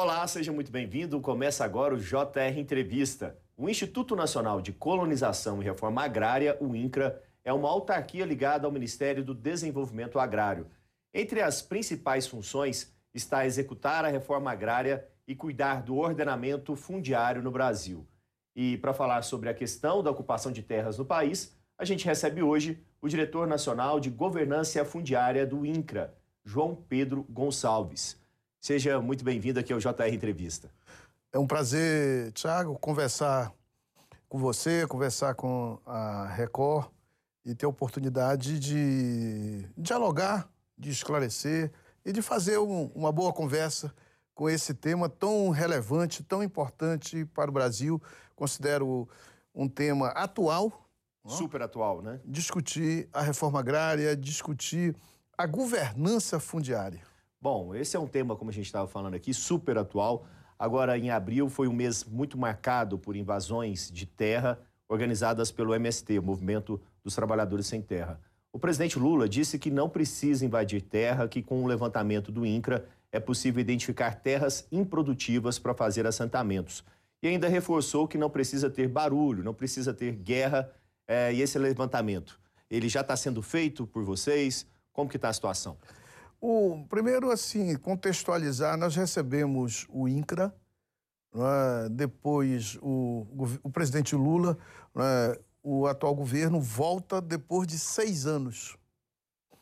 Olá, seja muito bem-vindo. Começa agora o JR Entrevista. O Instituto Nacional de Colonização e Reforma Agrária, o INCRA, é uma autarquia ligada ao Ministério do Desenvolvimento Agrário. Entre as principais funções está executar a reforma agrária e cuidar do ordenamento fundiário no Brasil. E para falar sobre a questão da ocupação de terras no país, a gente recebe hoje o diretor nacional de governança fundiária do INCRA, João Pedro Gonçalves. Seja muito bem-vindo aqui ao JR Entrevista. É um prazer, Thiago, conversar com você, conversar com a Record e ter a oportunidade de dialogar, de esclarecer e de fazer um, uma boa conversa com esse tema tão relevante, tão importante para o Brasil. Considero um tema atual. Super atual, né? Discutir a reforma agrária, discutir a governança fundiária. Bom, esse é um tema, como a gente estava falando aqui, super atual. Agora, em abril, foi um mês muito marcado por invasões de terra organizadas pelo MST, Movimento dos Trabalhadores Sem Terra. O presidente Lula disse que não precisa invadir terra, que com o levantamento do INCRA é possível identificar terras improdutivas para fazer assentamentos. E ainda reforçou que não precisa ter barulho, não precisa ter guerra é, e esse levantamento. Ele já está sendo feito por vocês? Como que está a situação? O, primeiro, assim, contextualizar, nós recebemos o INCRA, é? depois o, o, presidente Lula, é? o atual governo volta depois de seis anos.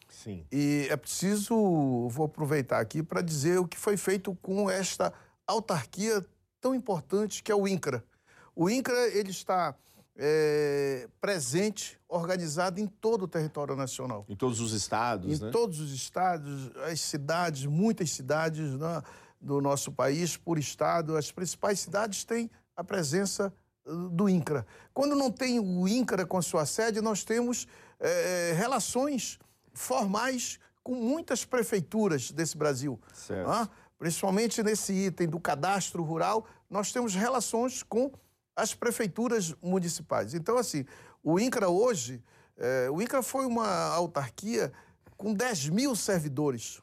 Sim. E é preciso, vou aproveitar aqui para dizer o que foi feito com esta autarquia tão importante que é o INCRA. O INCRA ele está é, presente, organizado em todo o território nacional. Em todos os estados, em né? Em todos os estados, as cidades, muitas cidades né, do nosso país, por estado, as principais cidades têm a presença uh, do INCRA. Quando não tem o INCRA com sua sede, nós temos é, relações formais com muitas prefeituras desse Brasil. Certo. Né? Principalmente nesse item do cadastro rural, nós temos relações com as prefeituras municipais. Então, assim, o INCRA hoje, é, o INCRA foi uma autarquia com 10 mil servidores.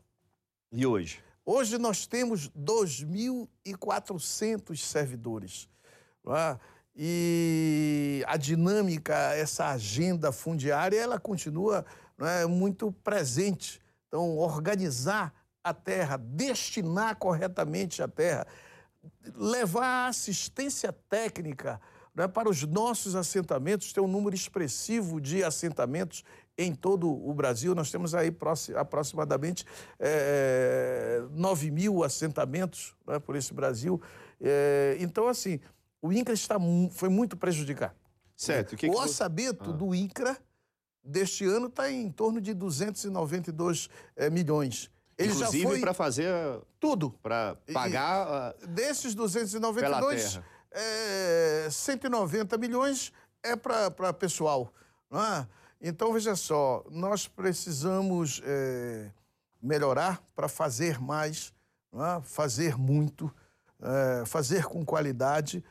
E hoje? Hoje nós temos 2.400 servidores. É? E a dinâmica, essa agenda fundiária, ela continua é, muito presente. Então, organizar a terra, destinar corretamente a terra, levar assistência técnica né, para os nossos assentamentos, tem um número expressivo de assentamentos em todo o Brasil. Nós temos aí aproximadamente é, 9 mil assentamentos né, por esse Brasil. É, então, assim, o INCRA está, foi muito prejudicado. Certo. O, que o que orçamento ah. do INCRA deste ano está em torno de 292 é, milhões. Ele Inclusive foi... para fazer... Tudo. Para pagar... E, desses 292, é, 190 milhões é para pessoal. Não é? Então, veja só, nós precisamos é, melhorar para fazer mais, é? fazer muito, é, fazer com qualidade,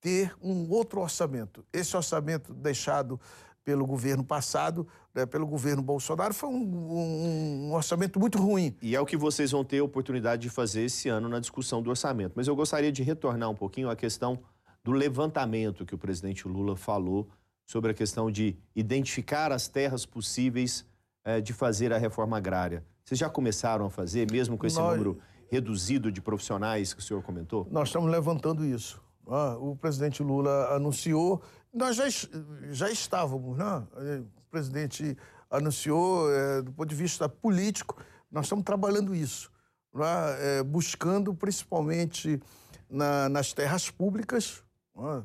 ter um outro orçamento. Esse orçamento deixado pelo governo passado, né, pelo governo Bolsonaro, foi um, um, um, orçamento muito ruim. E é o que vocês vão ter a oportunidade de fazer esse ano na discussão do orçamento. Mas eu gostaria de retornar um pouquinho à questão do levantamento que o presidente Lula falou sobre a questão de identificar as terras possíveis eh, de fazer a reforma agrária. Vocês já começaram a fazer, mesmo com esse Nós... número reduzido de profissionais que o senhor comentou? Nós estamos levantando isso. Ah, o presidente Lula anunciou, nós já, já estávamos, né? O presidente anunciou, é, do ponto de vista político, nós estamos trabalhando isso, né? é, buscando principalmente na, nas terras públicas, né?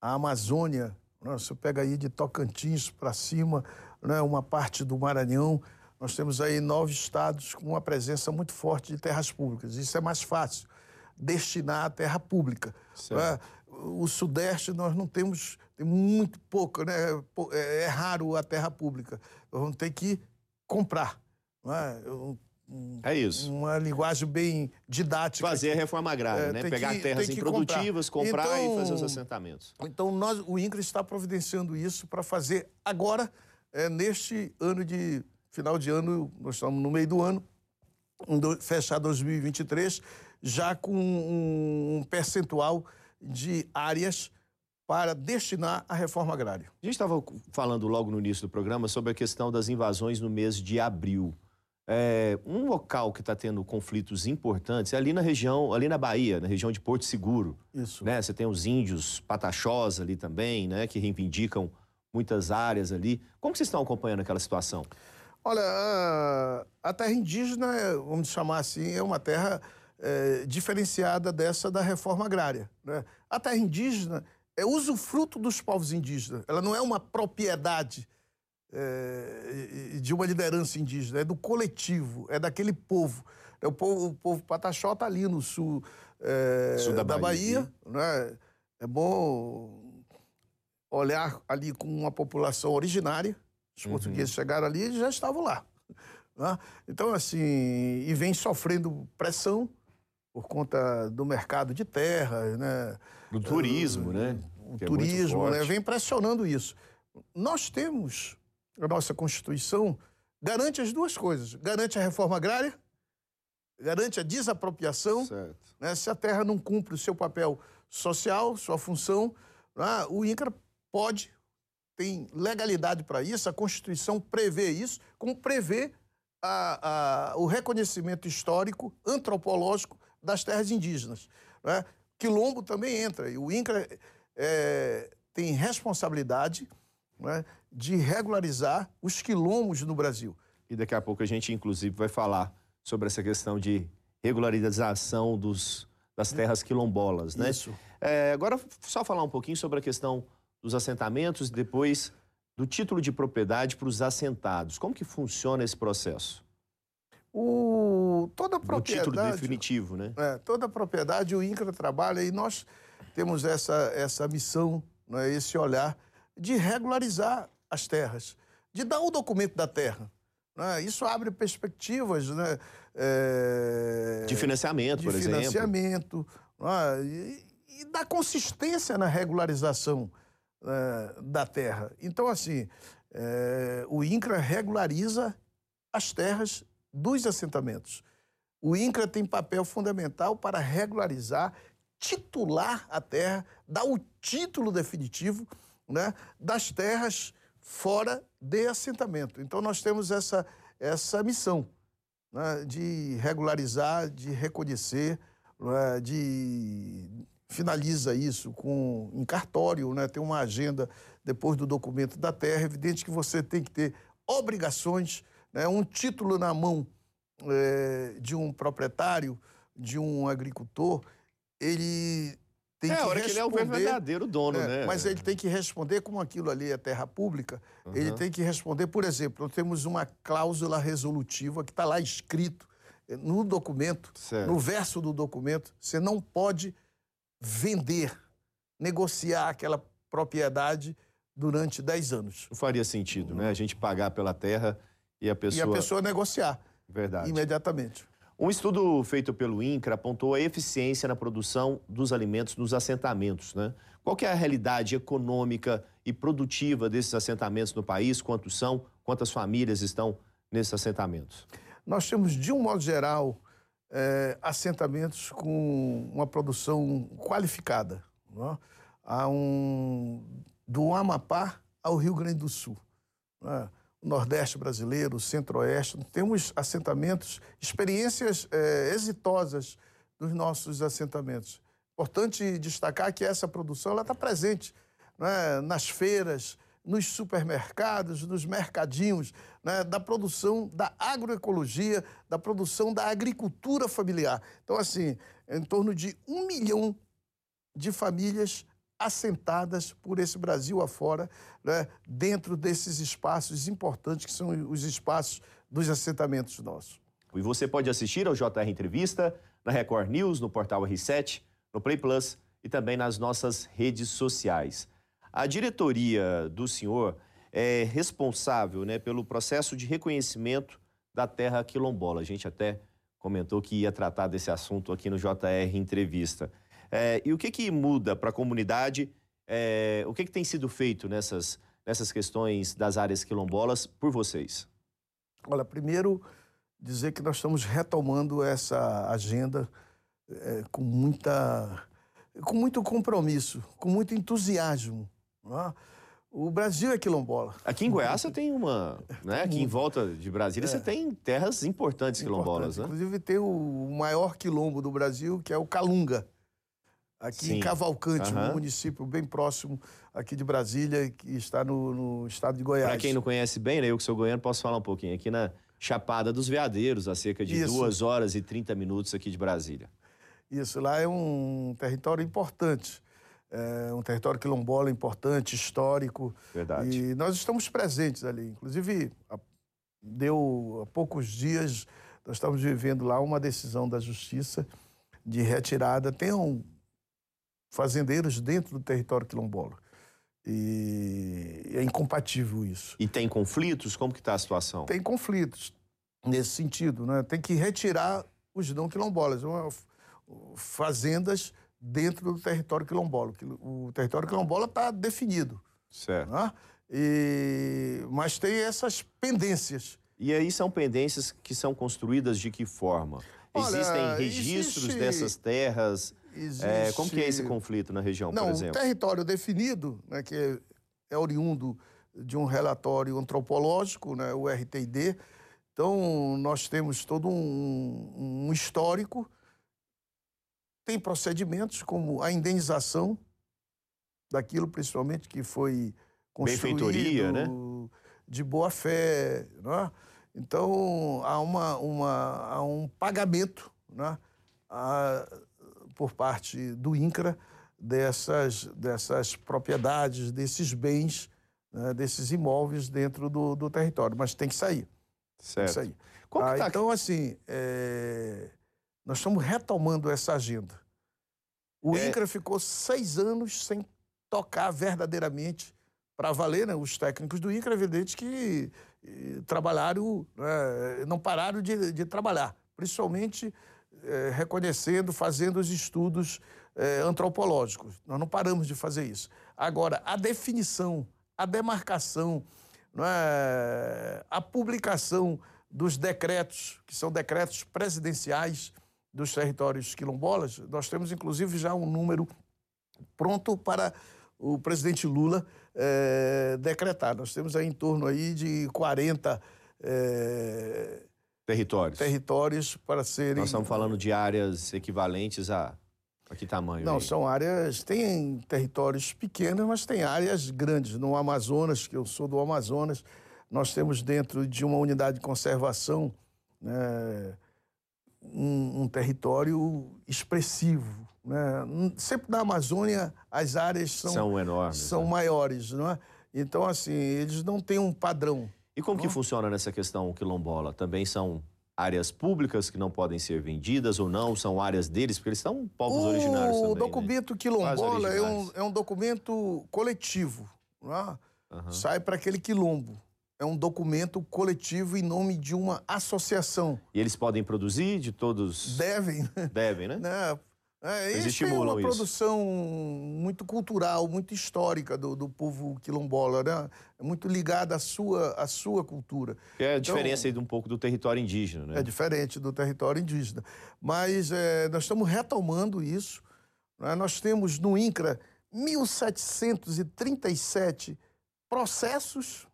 a Amazônia, né? você pega aí de Tocantins para cima, né? uma parte do Maranhão, nós temos aí nove estados com uma presença muito forte de terras públicas. Isso é mais fácil destinar à terra pública. Né? O Sudeste nós não temos, tem muito pouco, né? É, é raro a terra pública. Nós vamos ter que comprar. Né? Um, é isso. Uma linguagem bem didática. Fazer a reforma agrária, é, né? Pegar que, terras improdutivas, comprar, comprar então, e fazer os assentamentos. Então, nós, o INCRA está providenciando isso para fazer agora, é, neste ano de. Final de ano, nós estamos no meio do ano, fechar 2023, já com um percentual de áreas para destinar à reforma agrária. A gente estava falando logo no início do programa sobre a questão das invasões no mês de abril. É, um local que está tendo conflitos importantes é ali na região, ali na Bahia, na região de Porto Seguro. Isso. Né? Você tem os índios pataxós ali também, né? Que reivindicam muitas áreas ali. Como vocês estão acompanhando aquela situação? Olha, a, a terra indígena, vamos chamar assim, é uma terra é, diferenciada dessa da reforma agrária. Né? A terra indígena é usufruto dos povos indígenas. Ela não é uma propriedade é, de uma liderança indígena, é do coletivo, é daquele povo. É o povo, o povo Pataxó está ali no sul, é, sul da, da, Bahia. Bahia né? É bom olhar ali com uma população originária. Os uhum. portugueses chegaram ali e já estavam lá. Né? Então, assim, e vem sofrendo pressão por conta do mercado de terra, né? Do turismo, uh, né? O que é turismo, é né? Vem pressionando isso. Nós temos, a nossa Constituição garante as duas coisas. Garante a reforma agrária, garante a desapropriação. Né? Se a terra não cumpre o seu papel social, sua função, né? o INCRA pode, tem legalidade para isso, a Constituição prevê isso, como prevê a, a, o reconhecimento histórico, antropológico das terras indígenas. Né? Quilombo também entra, e o INCRA é, tem responsabilidade né, de regularizar os quilombos no Brasil. E daqui a pouco a gente, inclusive, vai falar sobre essa questão de regularização dos, das terras quilombolas, né? Isso. É, agora, só falar um pouquinho sobre a questão dos assentamentos e depois do título de propriedade para os assentados. Como que funciona esse processo? O, toda a propriedade... O título definitivo, né? É, toda a propriedade, o INCRA trabalha e nós temos essa, essa missão, né, esse olhar de regularizar as terras, de dar o documento da terra. Né? Isso abre perspectivas né? É... de financiamento, de por financiamento, exemplo. né? e, e dá consistência na regularização é, da terra. Então, assim, é, o INCRA regulariza as terras dos assentamentos. O INCRA tem papel fundamental para regularizar, titular a terra, dar o título definitivo né, das terras fora de assentamento. Então, nós temos essa, essa missão né, de regularizar, de reconhecer, né, de finaliza isso com em cartório, né? tem uma agenda depois do documento da terra. É evidente que você tem que ter obrigações, né? um título na mão é, de um proprietário, de um agricultor, ele tem é, que hora responder, que ele é o verdadeiro dono, é, né? Mas ele tem que responder como aquilo ali é terra pública. Uhum. Ele tem que responder, por exemplo, nós temos uma cláusula resolutiva que está lá escrito eh, no documento, certo. no verso do documento, você não pode vender, negociar aquela propriedade durante 10 anos. Não faria sentido, né? A gente pagar pela terra e a pessoa. E a pessoa negociar. Verdade. Imediatamente. Um estudo feito pelo INCRA apontou a eficiência na produção dos alimentos nos assentamentos, né? Qual é a realidade econômica e produtiva desses assentamentos no país? Quantos são? Quantas famílias estão nesses assentamentos? Nós temos, de um modo geral, é, assentamentos com uma produção qualificada. Não? É? Há um, do Amapá ao Rio Grande do Sul. É? Nordeste brasileiro, o Centro-Oeste, temos assentamentos, experiências é, exitosas dos nossos assentamentos. Importante destacar que essa produção está presente é? nas feiras, nos supermercados, nos mercadinhos, né, da produção da agroecologia, da produção da agricultura familiar. Então, assim, em torno de um milhão de famílias assentadas por esse Brasil afora, né, dentro desses espaços importantes que são os espaços dos assentamentos nossos. E você pode assistir ao JR Entrevista na Record News, no portal R7, no Play Plus e também nas nossas redes sociais. A diretoria do senhor é responsável né, pelo processo de reconhecimento da terra quilombola. A gente até comentou que ia tratar desse assunto aqui no JR Entrevista. É, e o que, que muda para a comunidade? É, o que, que tem sido feito nessas, nessas questões das áreas quilombolas por vocês? Olha, primeiro dizer que nós estamos retomando essa agenda é, com muita com muito compromisso, com muito entusiasmo. É? O Brasil é quilombola. Aqui em Goiás você tem uma, né? Aqui em volta de Brasília é. você tem terras importantes quilombolas, Importante. né? Inclusive tem o maior quilombo do Brasil, que é o Calunga. Aqui Sim. em Cavalcante, uhum. um município bem próximo aqui de Brasília, que está no, no estado de Goiás. Para quem não conhece bem, né, eu que sou goiano posso falar um pouquinho. Aqui na Chapada dos Veadeiros, a cerca de Isso. duas horas e 30 minutos aqui de Brasília. Isso, lá é um território importante. É um território quilombola importante, histórico. Verdade. E nós estamos presentes ali. Inclusive, deu há poucos dias, nós estamos vivendo lá uma decisão da Justiça de retirada. Tem um, fazendeiros dentro do território quilombola. E é incompatível isso. E tem conflitos? Como que está a situação? Tem conflitos nesse sentido, né? Tem que retirar os não quilombolas, fazendas dentro do território quilombola. O território quilombola está definido. Certo. Né? E... Mas tem essas pendências. E aí são pendências que são construídas de que forma? Olha, Existem registros existe... dessas terras? Existe... É, como que é esse conflito na região, Não, por exemplo? O território definido, né, que é, oriundo de um relatório antropológico, né, o RTD. Então, nós temos todo um, um histórico, tem procedimentos como a indenização daquilo, principalmente, que foi construído né? de boa fé, né? Então, há, uma, uma, há um pagamento né? Por parte do INCRA dessas, dessas propriedades, desses bens, né, desses imóveis dentro do, do, território. Mas tem que sair. Certo. Tem que sair. Ah, tá então, assim, é... nós estamos retomando essa agenda. O é... INCRA ficou seis anos sem tocar verdadeiramente para valer, né? Os técnicos do INCRA, evidente que trabalharam, né? não pararam de, de trabalhar, principalmente é, reconhecendo, fazendo os estudos é, antropológicos. Nós não paramos de fazer isso. Agora, a definição, a demarcação, é, a publicação dos decretos, que são decretos presidenciais dos territórios quilombolas, nós temos inclusive já um número pronto para o presidente Lula é, decretar. Nós temos aí em torno aí de 40 é, Territórios. Territórios para serem. Nós estamos falando de áreas equivalentes a. A que tamanho? Não, aí? são áreas. Tem territórios pequenos, mas tem áreas grandes. No Amazonas, que eu sou do Amazonas, nós temos dentro de uma unidade de conservação né, um, um território expressivo. Né? Sempre na Amazônia as áreas são, são enormes. São né? maiores. Não é? Então, assim, eles não têm um padrão. E como que funciona nessa questão quilombola? Também são áreas públicas que não podem ser vendidas ou não? São áreas deles? Porque eles são povos o originários também. O né? documento né? quilombola é um, é um documento coletivo. Uhum. Sai para aquele quilombo. É um documento coletivo em nome de uma associação. E eles podem produzir de todos? Devem. Devem, né? Não, é, Eles estimulam uma isso. produção muito cultural, muito histórica do, do povo quilombola, né? É muito ligada à sua, à sua cultura. Que é a então, diferença aí de um pouco do território indígena, né? É diferente do território indígena. Mas é, nós estamos retomando isso. Né? Nós temos no INCRA 1.737 processos,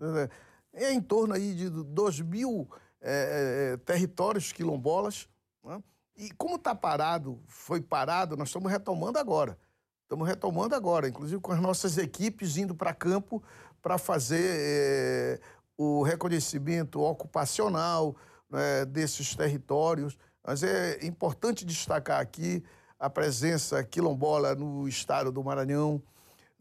né? é em torno aí de 2 mil é, é, territórios quilombolas, né? E como está parado, foi parado, nós estamos retomando agora. Estamos retomando agora, inclusive com as nossas equipes indo para campo para fazer é, o reconhecimento ocupacional né, desses territórios. Mas é importante destacar aqui a presença quilombola no estado do Maranhão,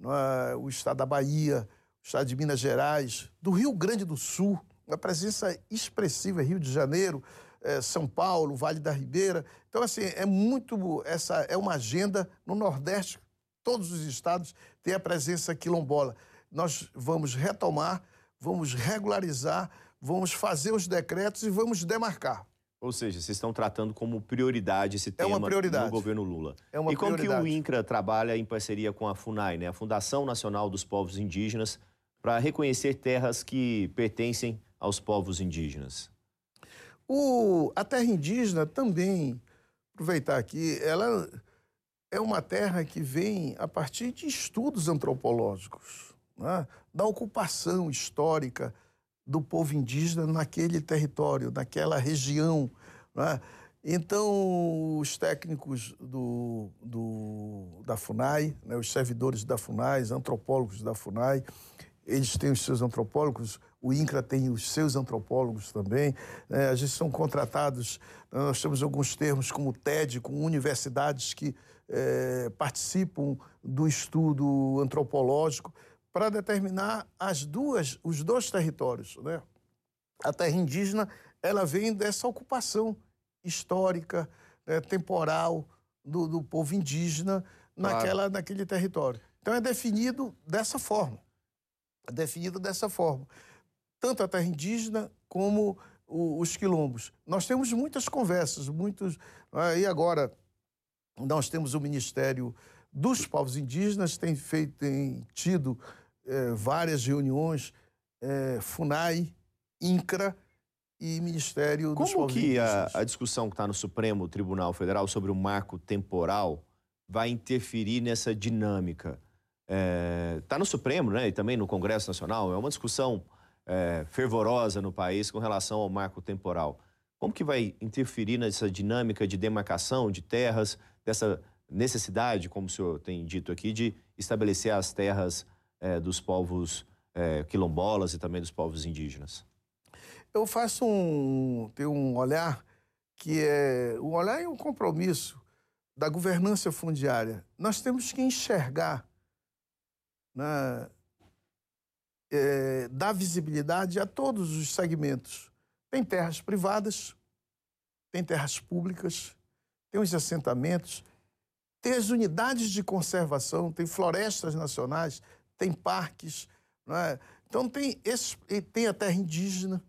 é, o estado da Bahia, o estado de Minas Gerais, do Rio Grande do Sul, uma presença expressiva, Rio de Janeiro, é, São Paulo, Vale da Ribeira. Então, assim, é muito. Essa é uma agenda no Nordeste, todos os estados têm a presença quilombola. Nós vamos retomar, vamos regularizar, vamos fazer os decretos e vamos demarcar. Ou seja, vocês estão tratando como prioridade esse tema é uma prioridade. no governo Lula. É uma e como prioridade. que o INCRA trabalha em parceria com a FUNAI, né, a Fundação Nacional dos Povos Indígenas, para reconhecer terras que pertencem aos povos indígenas? O, a terra indígena também aproveitar aqui, ela é uma terra que vem a partir de estudos antropológicos, né? da ocupação histórica do povo indígena naquele território, naquela região. Né? Então, os técnicos do, do, da FUNAI, né, os servidores da FUNAI, os antropólogos da FUNAI, eles têm os seus antropólogos, o INCRA tem os seus antropólogos também. Né, a gente são contratados, nós temos alguns termos como TED, com universidades que é, participam do estudo antropológico para determinar as duas, os dois territórios. Né? A terra indígena ela vem dessa ocupação histórica, né, temporal do, do, povo indígena naquela, claro. naquele território. Então é definido dessa forma. Definido dessa forma. Tanto a terra indígena como o, os quilombos. Nós temos muitas conversas, muitos. Ah, e agora, nós temos o Ministério dos Povos Indígenas, tem, feito, tem tido é, várias reuniões, é, FUNAI, INCRA, e Ministério dos Como que a, a, discussão que está no Supremo Tribunal Federal sobre o marco temporal vai interferir nessa dinâmica? Está é, tá no Supremo né, e também no Congresso Nacional, é uma discussão é, fervorosa no país com relação ao marco temporal. Como que vai interferir nessa dinâmica de demarcação de terras, dessa necessidade, como o senhor tem dito aqui, de estabelecer as terras é, dos povos é, quilombolas e também dos povos indígenas? eu faço um, tenho um olhar que é um olhar e um compromisso da governança fundiária. Nós temos que enxergar, né, é, dar visibilidade a todos os segmentos. Tem terras privadas, tem terras públicas, tem os assentamentos, tem as unidades de conservação, tem florestas nacionais, tem parques, é? então tem, esse, tem a terra indígena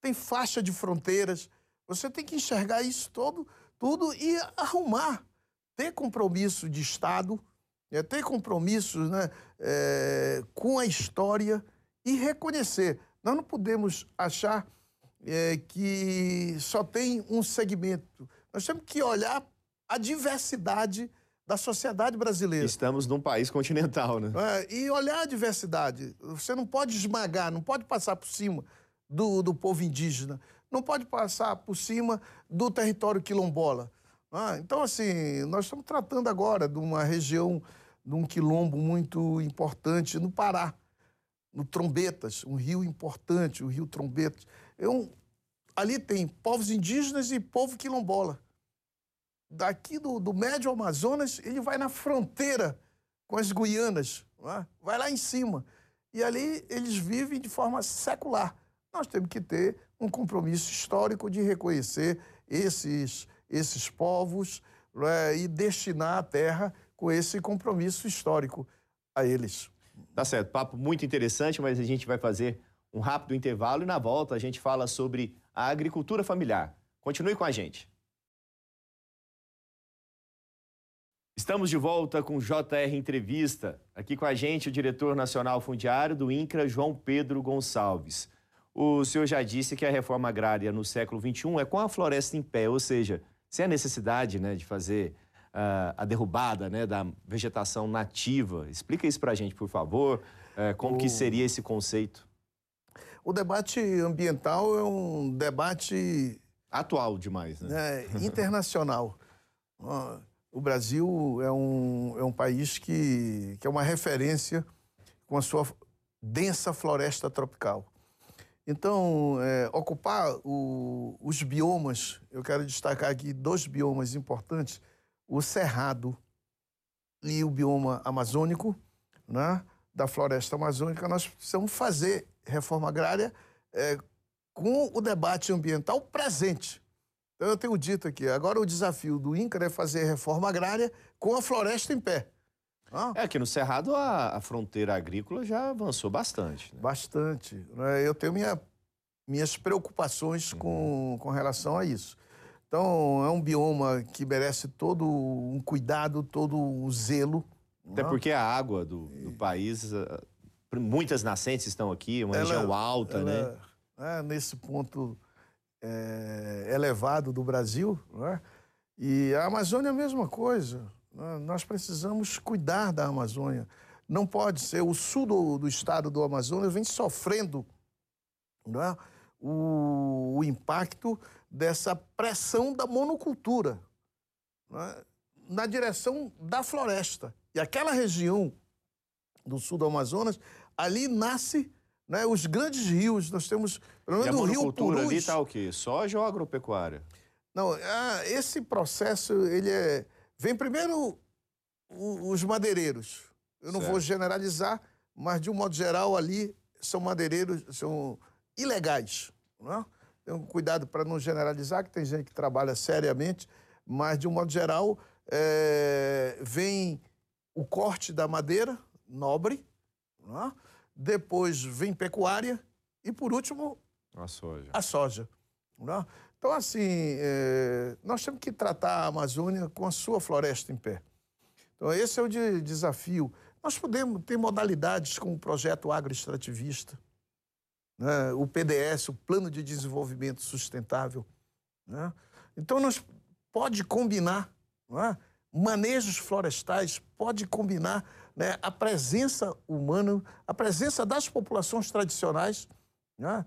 tem faixa de fronteiras. Você tem que enxergar isso todo, tudo e arrumar, ter compromisso de Estado, é, ter compromisso né, é, com a história e reconhecer. Nós não podemos achar é, que só tem um segmento. Nós temos que olhar a diversidade da sociedade brasileira. Estamos num país continental, né? É, e olhar a diversidade. Você não pode esmagar, não pode passar por cima do, do povo indígena, não pode passar por cima do território quilombola. Ah, então, assim, nós estamos tratando agora de uma região, de um quilombo muito importante no Pará, no Trombetas, um rio importante, o rio Trombetas. É um, ali tem povos indígenas e povo quilombola. Daqui do, do Médio Amazonas, ele vai na fronteira com as Guianas, é? vai lá em cima. E ali eles vivem de forma secular nós temos que ter um compromisso histórico de reconhecer esses, esses povos né, e destinar a terra com esse compromisso histórico a eles. Tá certo, papo muito interessante, mas a gente vai fazer um rápido intervalo e na volta a gente fala sobre a agricultura familiar. Continue com a gente. Estamos de volta com JR Entrevista. Aqui com a gente o diretor nacional fundiário do INCRA, João Pedro Gonçalves. O senhor já disse que a reforma agrária no século XXI é com a floresta em pé, ou seja, sem a necessidade né, de fazer uh, a derrubada né, da vegetação nativa. Explica isso para a gente, por favor. Uh, como o... que seria esse conceito? O debate ambiental é um debate... Atual demais, né? É, internacional. o Brasil é um, é um país que, que é uma referência com a sua densa floresta tropical. Então, é, ocupar o, os biomas, eu quero destacar aqui dois biomas importantes: o cerrado e o bioma amazônico, né, da floresta amazônica. Nós precisamos fazer reforma agrária é, com o debate ambiental presente. Então, eu tenho dito aqui: agora o desafio do INCRA é fazer reforma agrária com a floresta em pé. Ah. É que no Cerrado a, a, fronteira agrícola já avançou bastante. Né? Bastante. Né? Eu tenho minha, minhas preocupações uhum. com, com relação a isso. Então, é um bioma que merece todo um cuidado, todo um zelo. Até não? porque a água do, do, país, eh, muitas nascentes estão aqui, uma ela, região alta, ela, né? É, nesse ponto é, elevado do Brasil, né? E a Amazônia é a mesma coisa. Né? Nós precisamos cuidar da Amazônia. Não pode ser. O sul do, do estado do Amazonas vem sofrendo né, o, o, impacto dessa pressão da monocultura né, na direção da floresta. E aquela região do sul do Amazonas, ali nasce né, os grandes rios. Nós temos, pelo menos, o rio Purus. ali está o quê? Soja ou agropecuária? Não, ah, esse processo, ele é... Vem primeiro os madeireiros. Eu não certo. vou generalizar, mas de um modo geral ali são madeireiros, são ilegais. Não é? Então, cuidado para não generalizar, que tem gente que trabalha seriamente, mas de um modo geral é, vem o corte da madeira nobre, é? depois vem pecuária e por último a soja. A soja. É? Então, assim, é, nós temos que tratar a Amazônia com a sua floresta em pé. Então, esse é o de, desafio. Nós podemos ter modalidades como o projeto agroextrativista, né? o PDS, o Plano de Desenvolvimento Sustentável. Né? Então, nós pode combinar é? manejos florestais, pode combinar né, a presença humana, a presença das populações tradicionais. Né?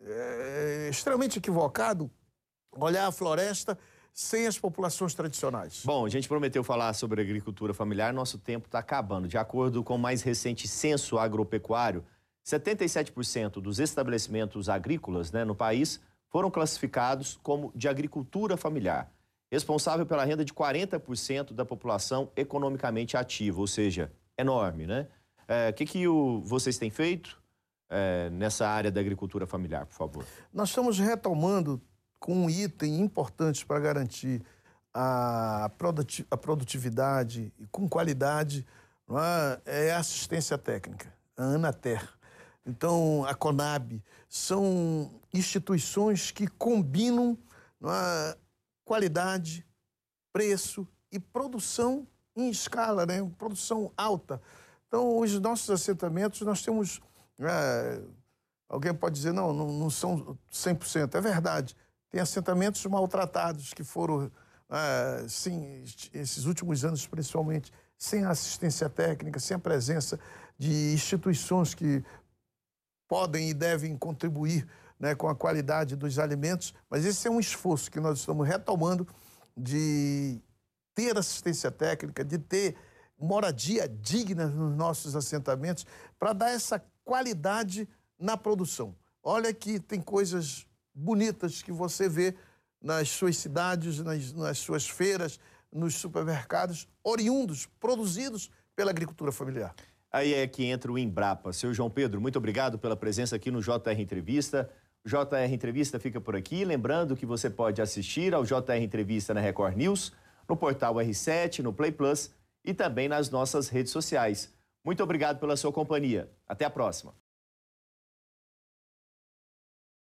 É extremamente equivocado olhar a floresta sem as populações tradicionais. Bom, a gente prometeu falar sobre agricultura familiar, nosso tempo está acabando. De acordo com o mais recente censo agropecuário, 77% dos estabelecimentos agrícolas né, no país foram classificados como de agricultura familiar, responsável pela renda de 40% da população economicamente ativa, ou seja, enorme, né? O é, que, que o, vocês têm feito é, nessa área da agricultura familiar, por favor? Nós estamos retomando com um item importante para garantir a produtividade e com qualidade, é? é a assistência técnica, a Anater. Então, a Conab, são instituições que combinam é? qualidade, preço e produção em escala, né? produção alta. Então, os nossos assentamentos, nós temos. É, alguém pode dizer, não, não, não são 100%. É verdade. Tem assentamentos maltratados que foram, ah, sim, esses últimos anos principalmente, sem assistência técnica, sem a presença de instituições que podem e devem contribuir né, com a qualidade dos alimentos, mas esse é um esforço que nós estamos retomando de ter assistência técnica, de ter moradia digna nos nossos assentamentos, para dar essa qualidade na produção. Olha que tem coisas bonitas que você vê nas suas cidades, nas, nas suas feiras, nos supermercados, oriundos, produzidos pela agricultura familiar. Aí é que entra o Embrapa. Seu João Pedro, muito obrigado pela presença aqui no JR Entrevista. O JR Entrevista fica por aqui. Lembrando que você pode assistir ao JR Entrevista na Record News, no portal R7, no Play Plus e também nas nossas redes sociais. Muito obrigado pela sua companhia. Até a próxima.